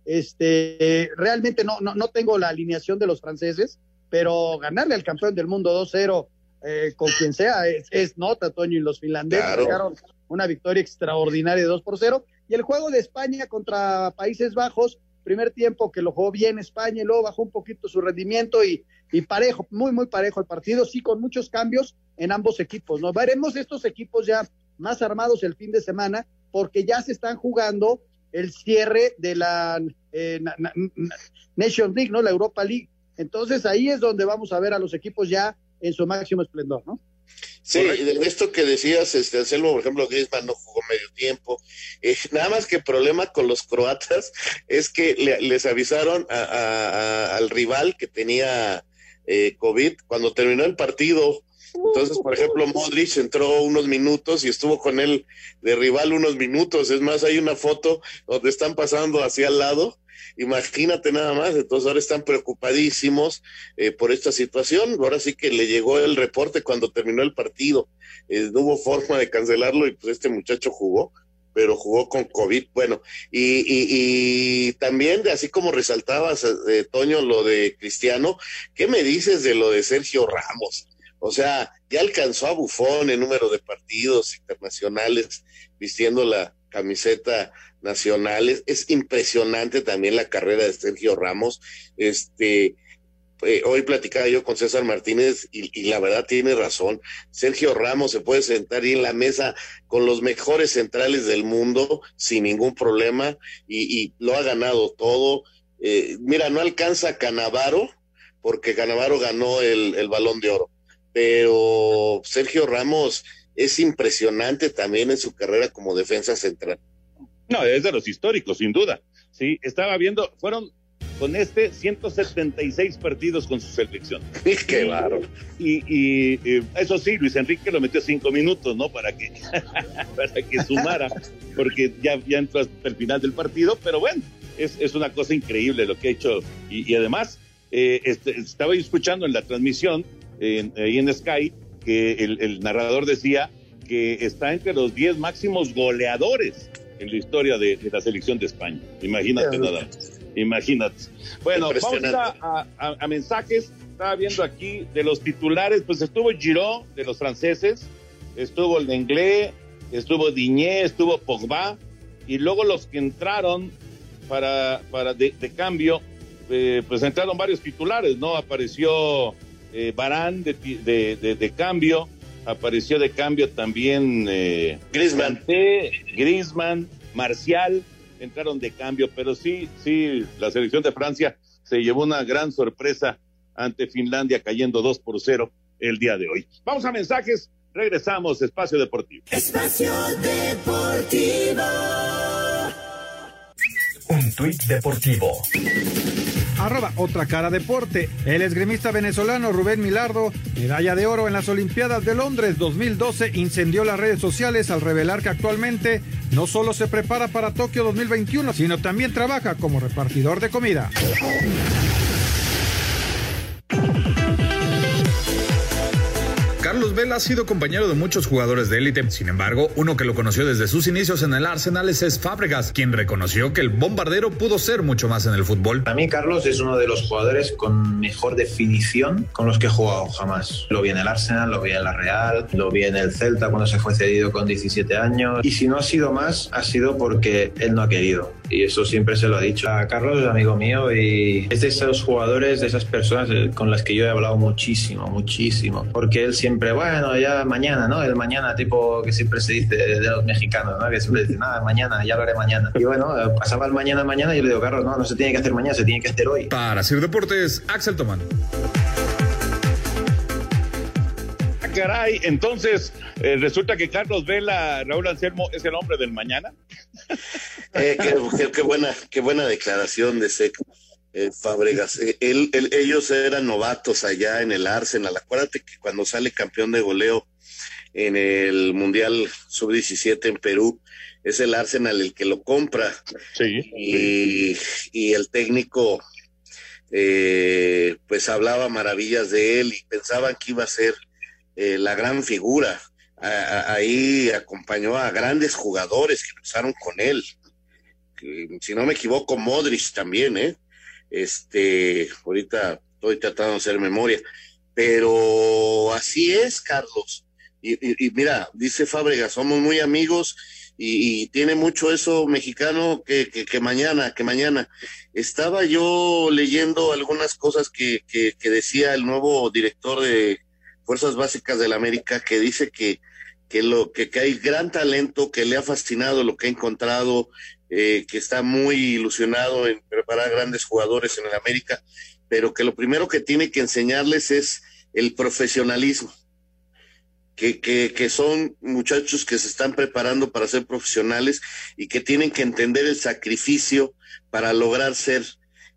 Este, realmente no, no, no tengo la alineación de los franceses, pero ganarle al campeón del mundo 2-0 eh, con quien sea, es, es, nota, Toño, y los finlandeses claro. Una victoria extraordinaria de 2 por 0. Y el juego de España contra Países Bajos, primer tiempo que lo jugó bien España y luego bajó un poquito su rendimiento y, y parejo, muy, muy parejo el partido, sí, con muchos cambios en ambos equipos. ¿no? Veremos estos equipos ya más armados el fin de semana porque ya se están jugando el cierre de la eh, Nation League, ¿no? La Europa League. Entonces ahí es donde vamos a ver a los equipos ya en su máximo esplendor, ¿no? Sí, de esto que decías, este, Anselmo, por ejemplo, Griezmann no jugó medio tiempo. Eh, nada más que el problema con los croatas es que les avisaron al rival que tenía eh, COVID cuando terminó el partido. Entonces, por ejemplo, Modric entró unos minutos y estuvo con él de rival unos minutos. Es más, hay una foto donde están pasando hacia el lado Imagínate nada más, entonces ahora están preocupadísimos eh, por esta situación. Ahora sí que le llegó el reporte cuando terminó el partido. Eh, no hubo forma de cancelarlo y pues este muchacho jugó pero jugó con COVID. Bueno, y, y, también, de, así como resaltabas, eh, Toño, lo de Cristiano, ¿qué me dices de lo de Sergio Ramos? O sea, ya alcanzó a Bufón en número de partidos internacionales vistiendo la camiseta nacionales. Es impresionante también la carrera de Sergio Ramos. Este, eh, hoy platicaba yo con César Martínez y, la verdad tiene razón. Sergio Ramos se puede sentar ahí en la mesa con los mejores centrales del mundo sin ningún problema y, lo ha ganado todo. Eh, mira, no alcanza Canavaro porque Canavaro ganó el, el balón de oro, pero Sergio Ramos es impresionante también en su carrera como defensa central. No, es de los históricos, sin duda. Sí, estaba viendo, fueron con este 176 partidos con su selección. Qué bárbaro. Y, y, eso sí, Luis Enrique lo metió cinco minutos, ¿no? Para que, para que sumara, porque ya, ya entró hasta el final del partido, pero bueno, es, es una cosa increíble lo que ha hecho. Y, además, eh, este, estaba escuchando en la transmisión, en, ahí en Sky, que el, el narrador decía que está entre los 10 máximos goleadores en la historia de, la selección de España. Imagínate nada Imagínate. Bueno, vamos a, a, mensajes. Estaba viendo aquí de los titulares, pues estuvo Giroud de los franceses, estuvo el estuvo Diñé, estuvo Pogba, y luego los que entraron para, para de, cambio, eh, pues entraron varios titulares, ¿no? Apareció eh, Barán de, de, cambio, apareció de cambio también eh, Griezmann. Griezmann, Marcial, entraron de cambio, pero sí, sí, la selección de Francia se llevó una gran sorpresa ante Finlandia cayendo 2 por 0 el día de hoy. Vamos a mensajes, regresamos, Espacio Deportivo. Espacio Deportivo. Un tuit deportivo arroba otra cara deporte. El esgrimista venezolano Rubén Milardo, medalla de oro en las Olimpiadas de Londres 2012, incendió las redes sociales al revelar que actualmente no solo se prepara para Tokio 2021, sino también trabaja como repartidor de comida. Ha sido compañero de muchos jugadores de élite. Sin embargo, uno que lo conoció desde sus inicios en el Arsenal es Fábregas, quien reconoció que el bombardero pudo ser mucho más en el fútbol. Para mí, Carlos es uno de los jugadores con mejor definición con los que he jugado jamás. Lo vi en el Arsenal, lo vi en la Real, lo vi en el Celta cuando se fue cedido con 17 años. Y si no ha sido más, ha sido porque él no ha querido. Y eso siempre se lo ha dicho a Carlos, amigo mío, y es de esos jugadores, de esas personas con las que yo he hablado muchísimo, muchísimo. Porque él siempre bueno, ya mañana, ¿no? El mañana, tipo que siempre se dice de los mexicanos, ¿no? Que siempre dicen, nada, mañana, ya lo haré mañana. Y bueno, pasaba el mañana, mañana, y yo le digo, Carlos, no, no se tiene que hacer mañana, se tiene que hacer hoy. Para Sir Deportes, Axel Tomán. Ah, caray, entonces eh, resulta que Carlos Vela, Raúl Anselmo, es el hombre del mañana. Eh, qué, buena, qué buena declaración de Seco. Eh, Fabregas. Eh, ellos eran novatos allá en el Arsenal. Acuérdate que cuando sale campeón de goleo en el Mundial Sub-17 en Perú, es el Arsenal el que lo compra. Sí. Y, el técnico, eh, pues hablaba maravillas de él y pensaban que iba a ser la gran figura. ahí acompañó a grandes jugadores que empezaron con él. Si no me equivoco, Modric también, ¿eh? Este, ahorita estoy tratando de hacer memoria, pero así es, Carlos. Y, mira, dice Fábrega, somos muy amigos y, tiene mucho eso mexicano que, que, mañana, que mañana. Estaba yo leyendo algunas cosas que, que, decía el nuevo director de Fuerzas Básicas de la América, que dice que, que, lo, que, que hay gran talento, que le ha fascinado lo que ha encontrado, eh, que está muy ilusionado en preparar grandes jugadores en el América, pero que lo primero que tiene que enseñarles es el profesionalismo. Que, que, son muchachos que se están preparando para ser profesionales y que tienen que entender el sacrificio para lograr ser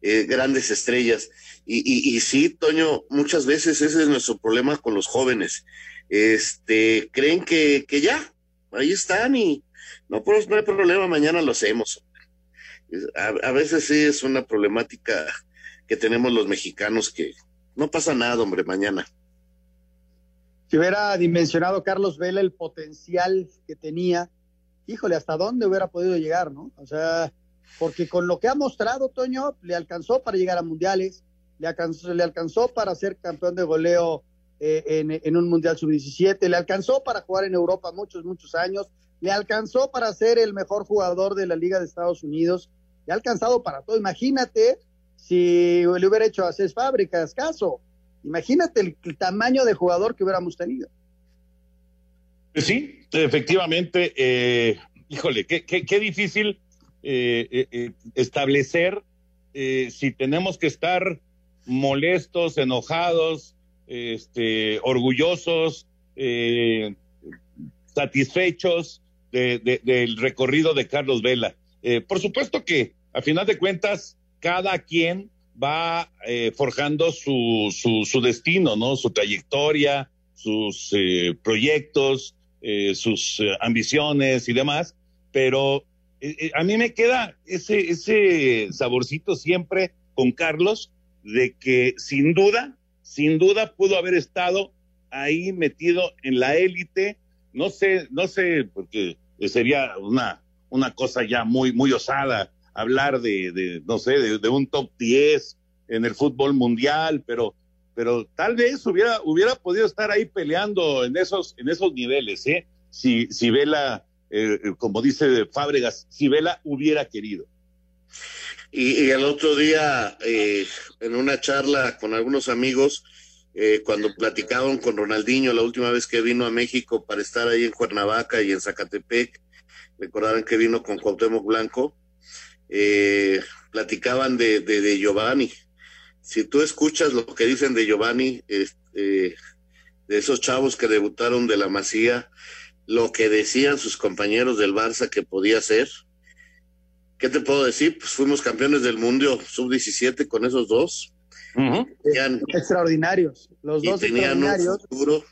eh, grandes estrellas. Y, y, y, sí, Toño, muchas veces ese es nuestro problema con los jóvenes. Este, creen que, que ya, ahí están y no, pues no hay problema, mañana lo hacemos. A, veces sí es una problemática que tenemos los mexicanos que no pasa nada, hombre, mañana si hubiera dimensionado Carlos Vela el potencial que tenía, híjole, hasta dónde hubiera podido llegar, ¿no? O sea, porque con lo que ha mostrado Toño, le alcanzó para llegar a mundiales, le alcanzó, le alcanzó para ser campeón de goleo eh, en, en, un mundial sub-17, le alcanzó para jugar en Europa muchos, muchos años, le alcanzó para ser el mejor jugador de la Liga de Estados Unidos, le ha alcanzado para todo. Imagínate si le hubiera hecho a Cés Fábricas caso Imagínate el, tamaño de jugador que hubiéramos tenido. Sí, efectivamente, eh, híjole, qué, qué, qué difícil eh, eh, establecer si tenemos que estar molestos, enojados, este, orgullosos, satisfechos de, de, del recorrido de Carlos Vela. por supuesto que, a final de cuentas, cada quien va eh, forjando su, su, su, destino, ¿no? Su trayectoria, sus eh, proyectos, eh, sus ambiciones y demás, pero a mí me queda ese, ese saborcito siempre con Carlos de que sin duda, sin duda pudo haber estado ahí metido en la élite, no sé, no sé, porque sería una, una cosa ya muy, muy osada hablar de, de no sé, de, un top 10 en el fútbol mundial, pero, pero tal vez hubiera, hubiera podido estar ahí peleando en esos, en esos niveles, ¿eh? Si, si Vela, eh, como dice Fábregas, si Vela hubiera querido. Y, y el otro día, eh, en una charla con algunos amigos, eh, cuando platicaban con Ronaldinho la última vez que vino a México para estar ahí en Cuernavaca y en Zacatepec, recordaron que vino con Cuauhtémoc Blanco, eh, platicaban de, de, Giovanni. Si tú escuchas lo que dicen de Giovanni, este, de esos chavos que debutaron de la Masía, lo que decían sus compañeros del Barça que podía ser, ¿qué te puedo decir? Pues fuimos campeones del mundo sub-17 con esos dos. Uh -huh. tenían, extraordinarios, los dos tenían extraordinarios. Un futuro.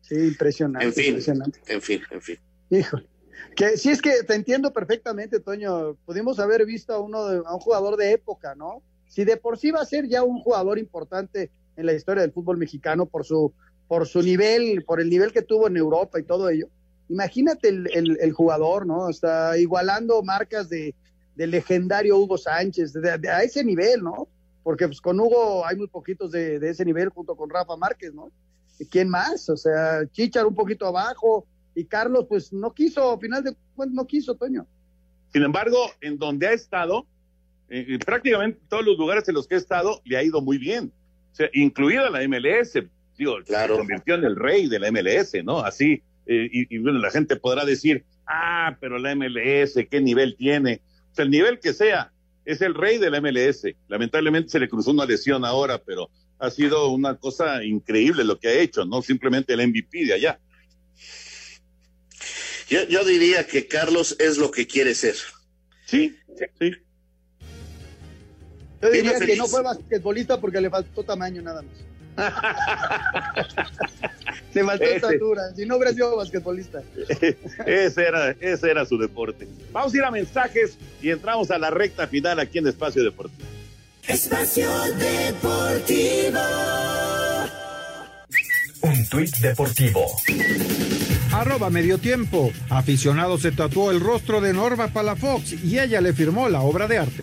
Sí, impresionante. En fin, impresionante. en fin, en fin. Híjole. Que sí es que te entiendo perfectamente, Toño. Pudimos haber visto a uno de, a un jugador de época, ¿no? Si de por sí va a ser ya un jugador importante en la historia del fútbol mexicano por su por su nivel, por el nivel que tuvo en Europa y todo ello. Imagínate el, el, el jugador, ¿no? Está igualando marcas de, de legendario Hugo Sánchez, de, de, a ese nivel, ¿no? Porque pues, con Hugo hay muy poquitos de, de ese nivel junto con Rafa Márquez, ¿no? ¿Y quién más? O sea, Chichar un poquito abajo, y Carlos pues no quiso, al final de cuentas no quiso, Toño. Sin embargo, en donde ha estado, eh, prácticamente todos los lugares en los que ha estado, le ha ido muy bien, o sea, incluida la MLS, digo, claro. se convirtió en el rey de la MLS, ¿no? Así, eh, y, y, bueno, la gente podrá decir, ah, pero la MLS, ¿qué nivel tiene? O sea, el nivel que sea, es el rey de la MLS. Lamentablemente se le cruzó una lesión ahora, pero ha sido una cosa increíble lo que ha hecho, no simplemente el MVP de allá. Yo, yo, diría que Carlos es lo que quiere ser. Sí, sí. Yo diría que no fue basquetbolista porque le faltó tamaño nada más. le faltó ese, estatura, si no hubiera sido basquetbolista. ese, era, ese era su deporte. Vamos a ir a mensajes y entramos a la recta final aquí en Espacio Deportivo. Espacio Deportivo. Un tuit deportivo. Arroba medio tiempo. Aficionado se tatuó el rostro de Norma Palafox y ella le firmó la obra de arte.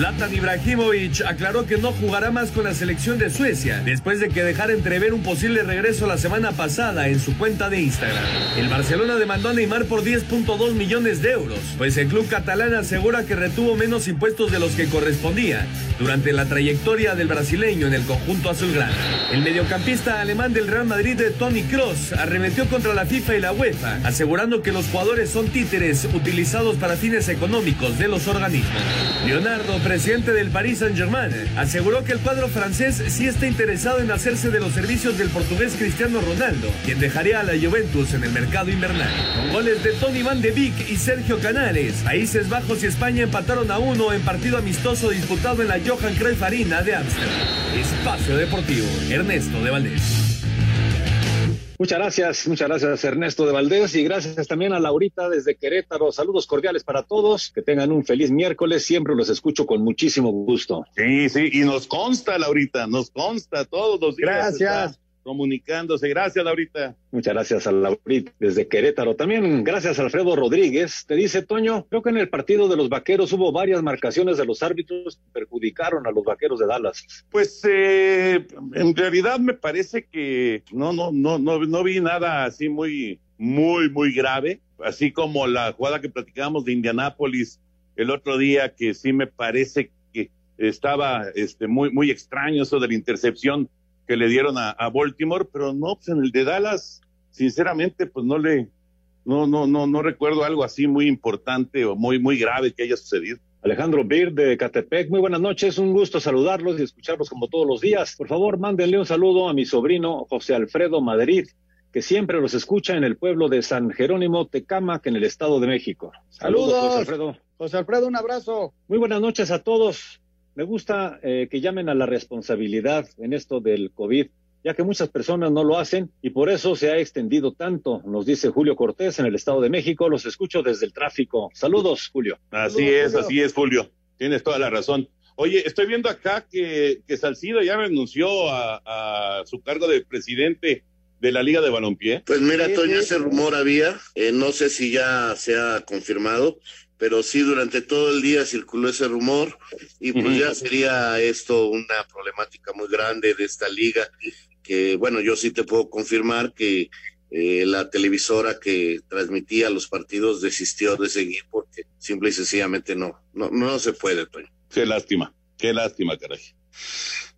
Zlatan Ibrahimovic aclaró que no jugará más con la selección de Suecia después de que dejara entrever un posible regreso la semana pasada en su cuenta de Instagram. El Barcelona demandó a Neymar por 10.2 millones de euros, pues el club catalán asegura que retuvo menos impuestos de los que correspondía durante la trayectoria del brasileño en el conjunto azulgrana. El mediocampista alemán del Real Madrid, Tony Cross, arremetió contra la FIFA y la UEFA, asegurando que los jugadores son títeres utilizados para fines económicos de los organismos. Leonardo, presidente del Paris Saint-Germain, aseguró que el cuadro francés sí está interesado en hacerse de los servicios del portugués Cristiano Ronaldo, quien dejaría a la Juventus en el mercado invernal. Con goles de Tony Van de Beek y Sergio Canales, Países Bajos y España empataron a uno en partido amistoso disputado en la Johan Cruyff Arena de Ámsterdam. Espacio Deportivo, Ernesto de Valdés. Muchas gracias, muchas gracias Ernesto de Valdés y gracias también a Laurita desde Querétaro. Saludos cordiales para todos, que tengan un feliz miércoles, siempre los escucho con muchísimo gusto. Sí, sí, y nos consta, Laurita, nos consta todos los días. Gracias comunicándose. Gracias, Laurita. Muchas gracias a Laurita desde Querétaro. También gracias a Alfredo Rodríguez. Te dice, Toño, creo que en el partido de los vaqueros hubo varias marcaciones de los árbitros que perjudicaron a los vaqueros de Dallas. Pues eh, en realidad me parece que no, no, no, no, no vi nada así muy, muy, muy grave. Así como la jugada que platicábamos de Indianápolis el otro día, que sí me parece que estaba este, muy, muy extraño eso de la intercepción que le dieron a, a, Baltimore, pero no, pues en el de Dallas, sinceramente, pues no le, no, no, no, no recuerdo algo así muy importante o muy, muy grave que haya sucedido. Alejandro Bir de Catepec, muy buenas noches, un gusto saludarlos y escucharlos como todos los días. Por favor, mándenle un saludo a mi sobrino José Alfredo Madrid, que siempre los escucha en el pueblo de San Jerónimo Tecamac, en el Estado de México. Saludos, Saludos José Alfredo. José Alfredo, un abrazo. Muy buenas noches a todos. Me gusta eh, que llamen a la responsabilidad en esto del COVID, ya que muchas personas no lo hacen y por eso se ha extendido tanto, nos dice Julio Cortés en el Estado de México. Los escucho desde el tráfico. Saludos, Julio. Así Saludos, es, Julio. así es, Julio. Tienes toda la razón. Oye, estoy viendo acá que, que Salcido ya renunció a, a su cargo de presidente de la Liga de Balompié. Pues mira, Toño, ese rumor había, eh, no sé si ya se ha confirmado, pero sí durante todo el día circuló ese rumor y pues ya sería esto una problemática muy grande de esta liga, que bueno, yo sí te puedo confirmar que eh, la televisora que transmitía los partidos desistió de seguir porque simple y sencillamente no, no, no se puede, Toño. Qué lástima, qué lástima, caray.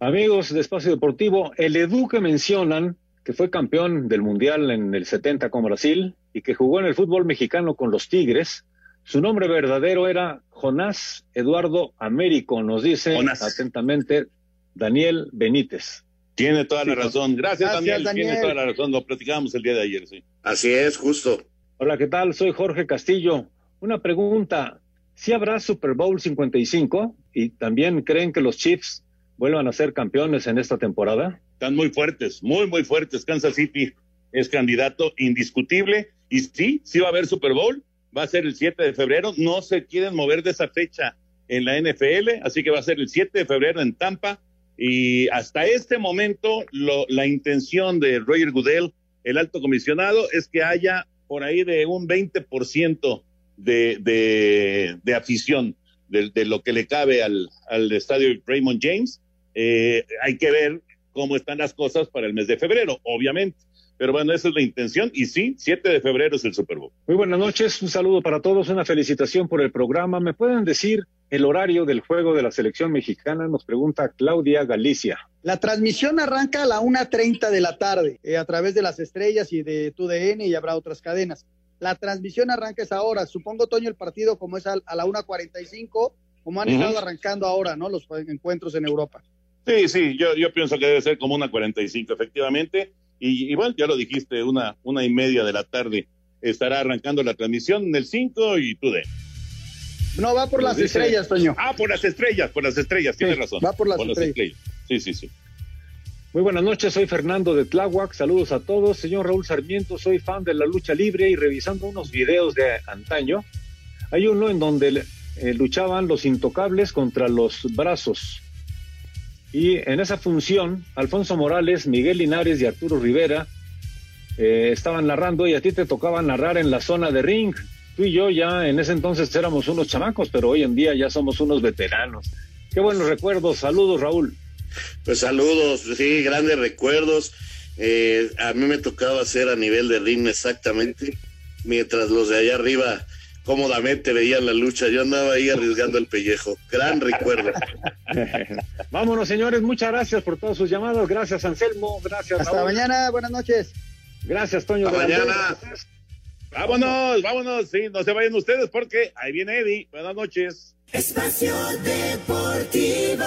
Amigos de Espacio Deportivo, el Edu que mencionan, que fue campeón del Mundial en el 70 con Brasil y que jugó en el fútbol mexicano con los Tigres, su nombre verdadero era Jonás Eduardo Américo, nos dice Jonás. atentamente Daniel Benítez. Tiene toda la razón. Gracias, Gracias, Daniel. Daniel. Tiene toda la razón. Lo platicábamos el día de ayer, sí. Así es, justo. Hola, ¿qué tal? Soy Jorge Castillo. Una pregunta. ¿Sí habrá Super Bowl 55? ¿Y también creen que los Chiefs vuelvan a ser campeones en esta temporada? Están muy fuertes, muy, muy fuertes. Kansas City es candidato indiscutible. Y sí, sí va a haber Super Bowl. Va a ser el 7 de febrero. No se quieren mover de esa fecha en la NFL. Así que va a ser el 7 de febrero en Tampa. Y hasta este momento, lo- la intención de Roger Goodell, el alto comisionado, es que haya por ahí de un 20% de, de, de afición de, lo que le cabe al, al estadio Raymond James. Eh, hay que ver cómo están las cosas para el mes de febrero, obviamente. Pero bueno, esa es la intención. Y sí, 7 de febrero es el Super Bowl. Muy buenas noches, un saludo para todos, una felicitación por el programa. ¿Me pueden decir el horario del juego de la selección mexicana? Nos pregunta Claudia Galicia. La transmisión arranca a la 1.30 de la tarde eh, a través de las estrellas y de TUDN y habrá otras cadenas. La transmisión arranca a esa hora. Supongo, Toño, el partido como es al- a, la 1.45, como han estado arrancando ahora, ¿no? Los encuentros en Europa. Sí, sí, yo, yo pienso que debe ser como una 45, efectivamente. Y, y bueno, ya lo dijiste, una, una y media de la tarde estará arrancando la transmisión en el 5 y tú de. No, va por las Dice- estrellas, Toño. Ah, por las estrellas, por las estrellas, tienes Sí, razón. va por las estrellas. Sí, sí, sí. Muy buenas noches, soy Fernando de Tláhuac, saludos a todos. Señor Raúl Sarmiento, soy fan de la lucha libre y revisando unos videos de antaño, hay uno en donde eh, luchaban los intocables contra los brazos. Y en esa función, Alfonso Morales, Miguel Linares y Arturo Rivera eh, estaban narrando y a ti te tocaba narrar en la zona de ring. Tú y yo ya en ese entonces éramos unos chamacos, pero hoy en día ya somos unos veteranos. Qué buenos recuerdos. Saludos, Raúl. Pues saludos, sí, grandes recuerdos. Eh, a mí me tocaba hacer a nivel de ring exactamente, mientras los de allá arriba cómodamente veían la lucha. Yo andaba ahí arriesgando el pellejo. Gran recuerdo. Vámonos, señores. Muchas gracias por todos sus llamados. Gracias, Anselmo. Gracias. Hasta Raúl. mañana. Buenas noches. Gracias, Toño. Hasta mañana. Vámonos, vámonos. Sí, no se vayan ustedes porque ahí viene Eddie. Buenas noches. Espacio Deportivo.